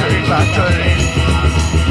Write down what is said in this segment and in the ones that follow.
factory, factory.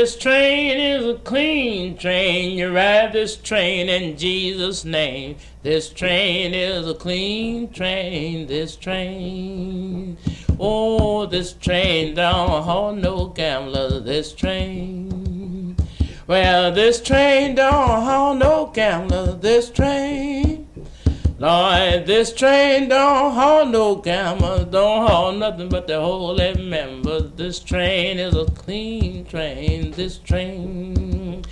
This train is a clean train. You ride this train in Jesus' name. This train is a clean train. This train. Oh, this train don't hold no gambler. This train. Well, this train don't hold no gamblers. This train. Lord, this train don't haul no cameras, don't haul nothing but the holy members. This train is a clean train, this train.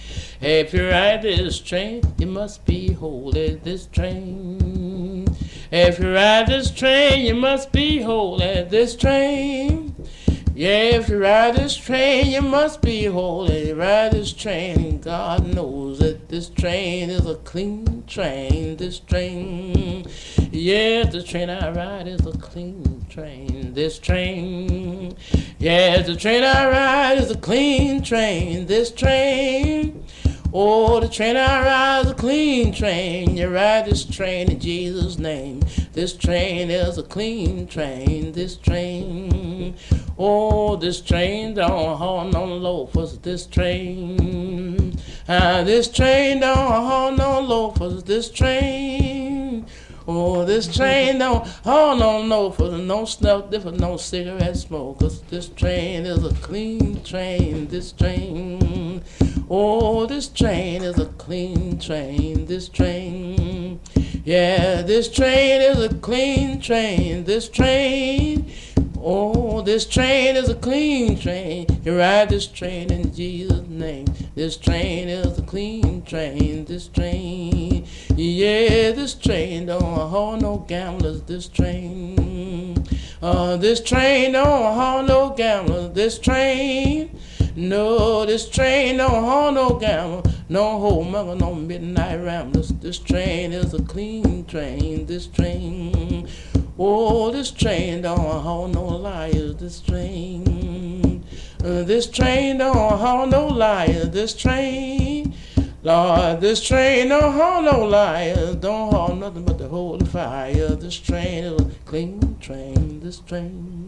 If you ride this train, you must be holy, this train. If you ride this train, you must be holy, this train. Yeah, if you ride this train, you must be holy. Ride this train, God knows that this train is a clean train. This train, yeah, the train I ride is a clean train. This train, yeah, the train I ride is a clean train. This train. Oh, the train I ride is a clean train. You ride this train in Jesus' name. This train is a clean train. This train. Oh, this train don't haul no loafers. This train. Ah, this train don't haul no loafers. This train. Oh, this train don't haul no loafers. No snuff different, no cigarette smoke. Cause this train is a clean train. This train. Oh, this train is a clean train. This train, yeah, this train is a clean train. This train, oh, this train is a clean train. You ride this train in Jesus' name. This train is a clean train. This train, yeah, this train don't haul no gamblers. This train, uh, this train don't haul no gamblers. This train. No, this train don't haul no gamble, no whole mother, no midnight ramblers. This train is a clean train. This train, oh, this train don't haul no liars. This train, uh, this train don't haul no liars. This train. Lord, this train don't haul no liars, don't haul nothing but the holy fire. This train is a clean train, this train.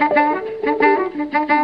Thank you.